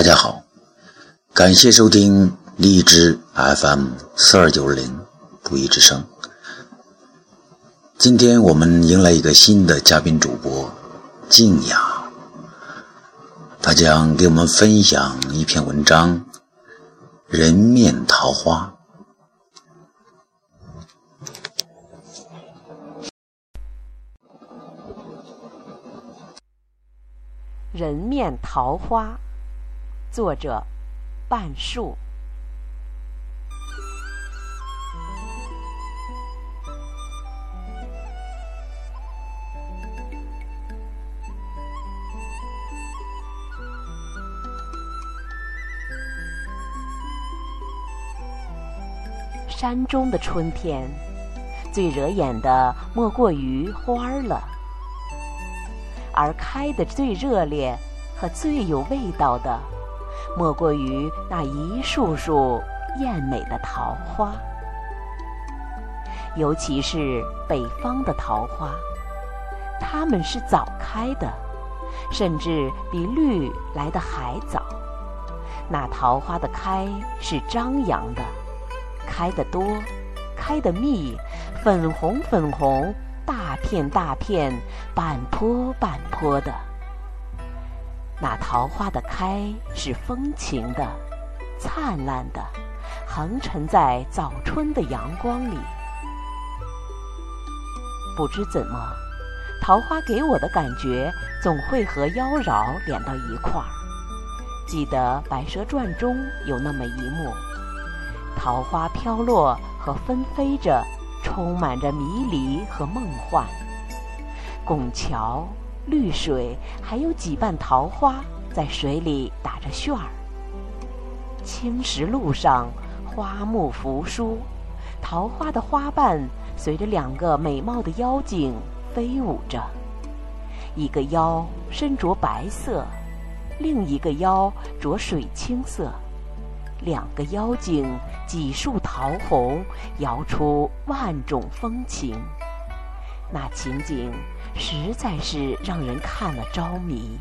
大家好，感谢收听荔枝 FM 四二九零不一之声。今天我们迎来一个新的嘉宾主播静雅，他将给我们分享一篇文章《人面桃花》。人面桃花，作者半树。山中的春天，最惹眼的莫过于花儿了。而开得最热烈和最有味道的，莫过于那一束束艳美的桃花。尤其是北方的桃花，它们是早开的，甚至比绿来的还早。那桃花的开是张扬的，开得多，开得密，粉红粉红。大片大片，半坡半坡的。那桃花的开是风情的，灿烂的，横陈在早春的阳光里。不知怎么，桃花给我的感觉总会和妖娆连到一块儿。记得《白蛇传》中有那么一幕，桃花飘落和纷飞着。充满着迷离和梦幻，拱桥、绿水，还有几瓣桃花在水里打着旋儿。青石路上，花木扶疏，桃花的花瓣随着两个美貌的妖精飞舞着。一个妖身着白色，另一个妖着水青色。两个妖精，几束桃红，摇出万种风情。那情景实在是让人看了着迷。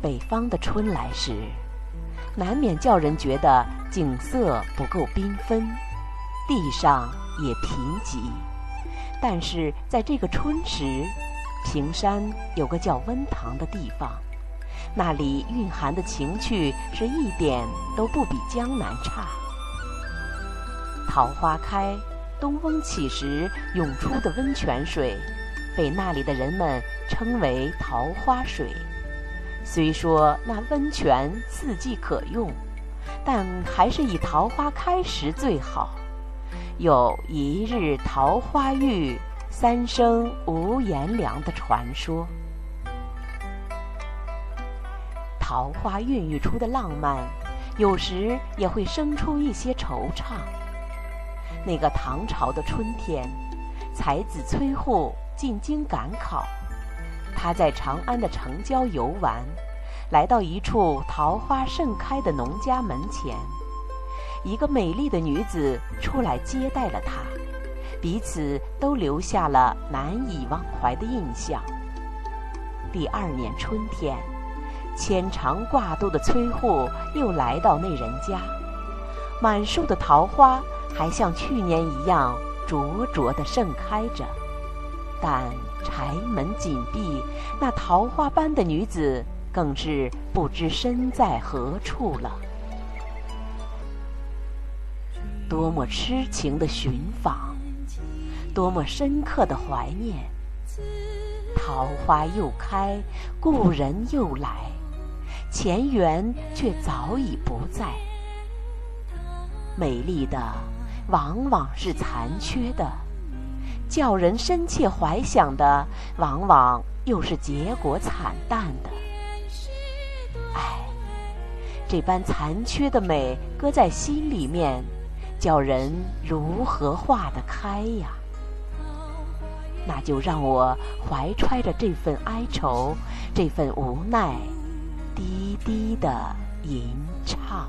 北方的春来时，难免叫人觉得景色不够缤纷，地上也贫瘠。但是在这个春时，平山有个叫温塘的地方。那里蕴含的情趣是一点都不比江南差。桃花开，东风起时涌出的温泉水，被那里的人们称为桃花水。虽说那温泉四季可用，但还是以桃花开时最好。有一日桃花浴，三生无颜凉的传说。桃花孕育出的浪漫，有时也会生出一些惆怅。那个唐朝的春天，才子崔护进京赶考，他在长安的城郊游玩，来到一处桃花盛开的农家门前，一个美丽的女子出来接待了他，彼此都留下了难以忘怀的印象。第二年春天。牵肠挂肚的崔护又来到那人家，满树的桃花还像去年一样灼灼地盛开着，但柴门紧闭，那桃花般的女子更是不知身在何处了。多么痴情的寻访，多么深刻的怀念！桃花又开，故人又来。前缘却早已不在，美丽的往往是残缺的，叫人深切怀想的往往又是结果惨淡的。唉，这般残缺的美搁在心里面，叫人如何化得开呀？那就让我怀揣着这份哀愁，这份无奈。低低的吟唱。